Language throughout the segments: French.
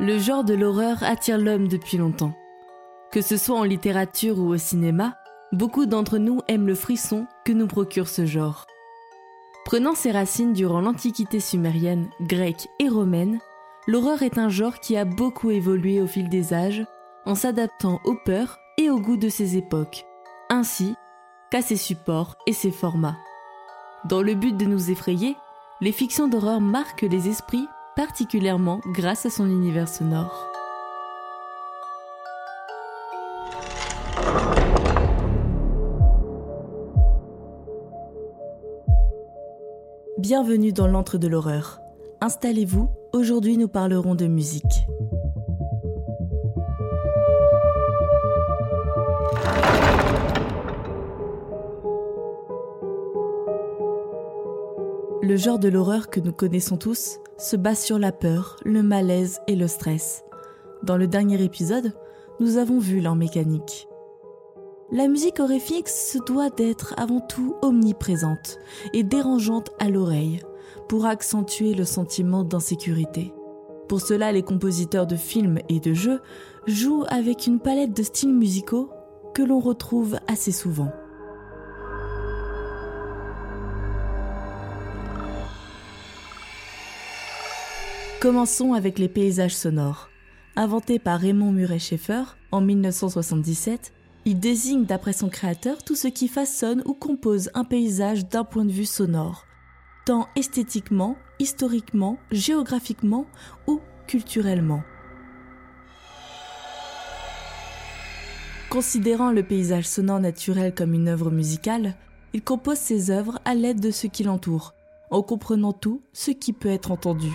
Le genre de l'horreur attire l'homme depuis longtemps. Que ce soit en littérature ou au cinéma, beaucoup d'entre nous aiment le frisson que nous procure ce genre. Prenant ses racines durant l'Antiquité sumérienne, grecque et romaine, l'horreur est un genre qui a beaucoup évolué au fil des âges en s'adaptant aux peurs et aux goûts de ses époques, ainsi qu'à ses supports et ses formats. Dans le but de nous effrayer, les fictions d'horreur marquent les esprits particulièrement grâce à son univers sonore. Bienvenue dans l'antre de l'horreur. Installez-vous, aujourd'hui nous parlerons de musique. Le genre de l'horreur que nous connaissons tous se base sur la peur, le malaise et le stress. Dans le dernier épisode, nous avons vu leur mécanique. La musique horrifique se doit d'être avant tout omniprésente et dérangeante à l'oreille pour accentuer le sentiment d'insécurité. Pour cela, les compositeurs de films et de jeux jouent avec une palette de styles musicaux que l'on retrouve assez souvent. Commençons avec les paysages sonores. Inventé par Raymond Murray Schaeffer en 1977, il désigne d'après son créateur tout ce qui façonne ou compose un paysage d'un point de vue sonore, tant esthétiquement, historiquement, géographiquement ou culturellement. Considérant le paysage sonore naturel comme une œuvre musicale, il compose ses œuvres à l'aide de ce qui l'entoure, en comprenant tout ce qui peut être entendu.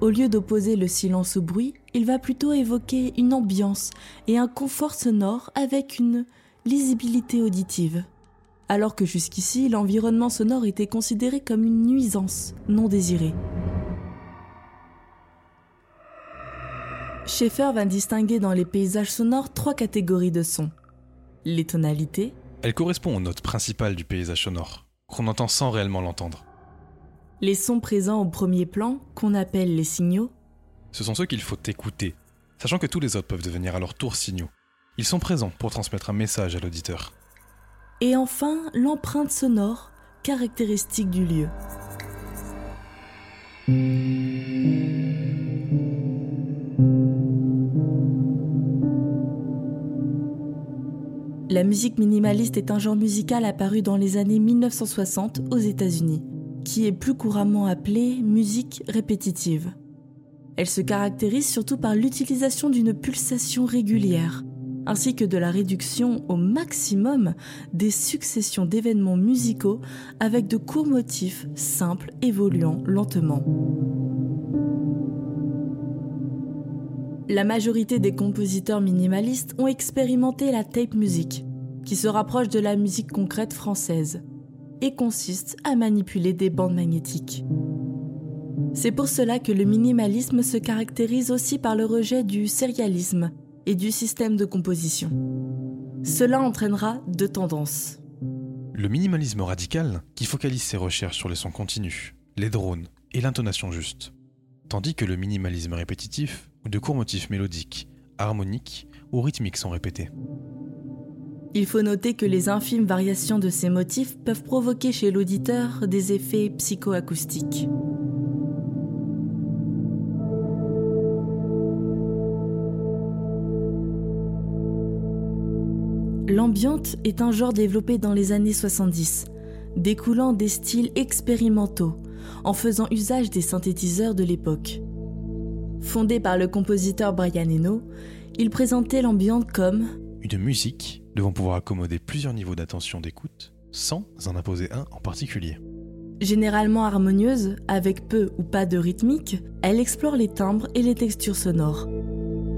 Au lieu d'opposer le silence au bruit, il va plutôt évoquer une ambiance et un confort sonore avec une lisibilité auditive. Alors que jusqu'ici, l'environnement sonore était considéré comme une nuisance non désirée. Schaeffer va distinguer dans les paysages sonores trois catégories de sons. Les tonalités. Elles correspondent aux notes principales du paysage sonore, qu'on entend sans réellement l'entendre. Les sons présents au premier plan, qu'on appelle les signaux, ce sont ceux qu'il faut écouter, sachant que tous les autres peuvent devenir à leur tour signaux. Ils sont présents pour transmettre un message à l'auditeur. Et enfin, l'empreinte sonore, caractéristique du lieu. La musique minimaliste est un genre musical apparu dans les années 1960 aux États-Unis qui est plus couramment appelée musique répétitive. Elle se caractérise surtout par l'utilisation d'une pulsation régulière, ainsi que de la réduction au maximum des successions d'événements musicaux avec de courts motifs simples évoluant lentement. La majorité des compositeurs minimalistes ont expérimenté la tape music, qui se rapproche de la musique concrète française, et consiste à manipuler des bandes magnétiques. C'est pour cela que le minimalisme se caractérise aussi par le rejet du sérialisme et du système de composition. Cela entraînera deux tendances. Le minimalisme radical, qui focalise ses recherches sur les sons continus, les drones et l'intonation juste, tandis que le minimalisme répétitif, où de courts motifs mélodiques, harmoniques ou rythmiques sont répétés. Il faut noter que les infimes variations de ces motifs peuvent provoquer chez l'auditeur des effets psychoacoustiques. L'ambiante est un genre développé dans les années 70, découlant des styles expérimentaux, en faisant usage des synthétiseurs de l'époque. Fondé par le compositeur Brian Eno, il présentait l'ambiante comme une musique devant pouvoir accommoder plusieurs niveaux d'attention d'écoute sans en imposer un en particulier. Généralement harmonieuse, avec peu ou pas de rythmique, elle explore les timbres et les textures sonores.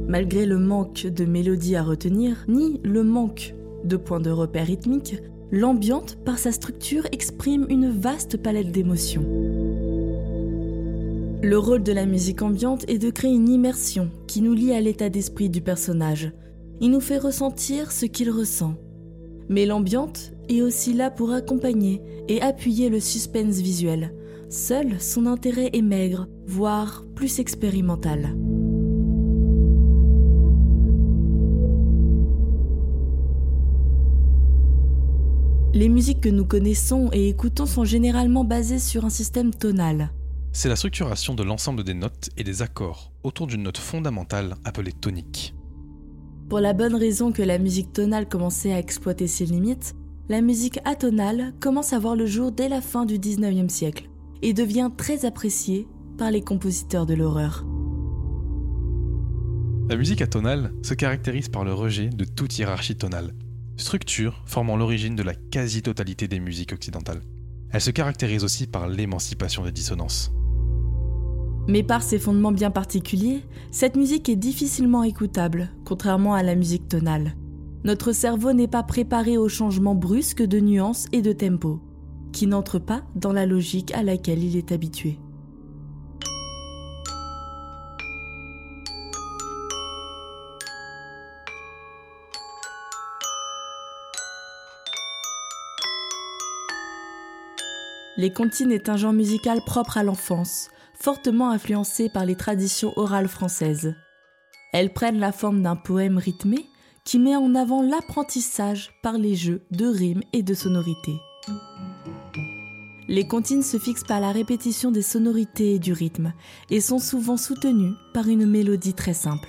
Malgré le manque de mélodie à retenir, ni le manque de points de repère rythmiques, l'ambiante, par sa structure, exprime une vaste palette d'émotions. Le rôle de la musique ambiante est de créer une immersion qui nous lie à l'état d'esprit du personnage, il nous fait ressentir ce qu'il ressent. Mais l'ambiante est aussi là pour accompagner et appuyer le suspense visuel, Seul, son intérêt est maigre, voire plus expérimental. Les musiques que nous connaissons et écoutons sont généralement basées sur un système tonal. C'est la structuration de l'ensemble des notes et des accords autour d'une note fondamentale appelée tonique. Pour la bonne raison que la musique tonale commençait à exploiter ses limites, la musique atonale commence à voir le jour dès la fin du 19e siècle et devient très appréciée par les compositeurs de l'horreur. La musique atonale se caractérise par le rejet de toute hiérarchie tonale, structure formant l'origine de la quasi-totalité des musiques occidentales. Elle se caractérise aussi par l'émancipation des dissonances. Mais par ses fondements bien particuliers, cette musique est difficilement écoutable, contrairement à la musique tonale. Notre cerveau n'est pas préparé aux changements brusques de nuances et de tempo, qui n'entrent pas dans la logique à laquelle il est habitué. Les comptines est un genre musical propre à l'enfance, fortement influencé par les traditions orales françaises. Elles prennent la forme d'un poème rythmé qui met en avant l'apprentissage par les jeux de rimes et de sonorités. Les comptines se fixent par la répétition des sonorités et du rythme et sont souvent soutenues par une mélodie très simple.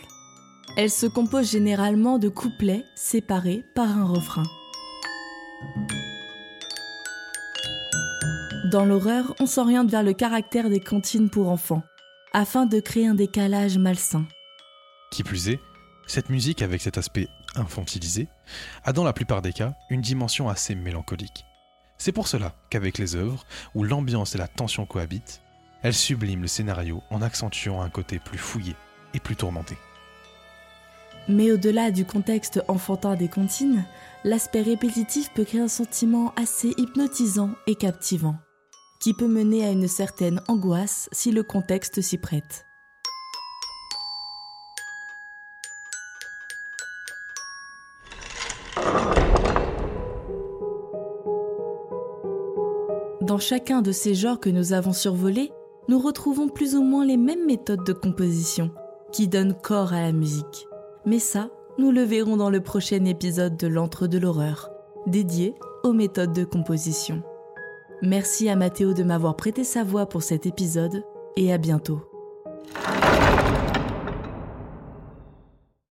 Elles se composent généralement de couplets séparés par un refrain. Dans l'horreur, on s'oriente vers le caractère des cantines pour enfants, afin de créer un décalage malsain. Qui plus est, cette musique, avec cet aspect infantilisé, a dans la plupart des cas une dimension assez mélancolique. C'est pour cela qu'avec les œuvres, où l'ambiance et la tension cohabitent, elle sublime le scénario en accentuant un côté plus fouillé et plus tourmenté. Mais au-delà du contexte enfantin des comptines, l'aspect répétitif peut créer un sentiment assez hypnotisant et captivant qui peut mener à une certaine angoisse si le contexte s'y prête. Dans chacun de ces genres que nous avons survolés, nous retrouvons plus ou moins les mêmes méthodes de composition qui donnent corps à la musique. Mais ça, nous le verrons dans le prochain épisode de l'Entre de l'horreur, dédié aux méthodes de composition. Merci à Mathéo de m'avoir prêté sa voix pour cet épisode et à bientôt.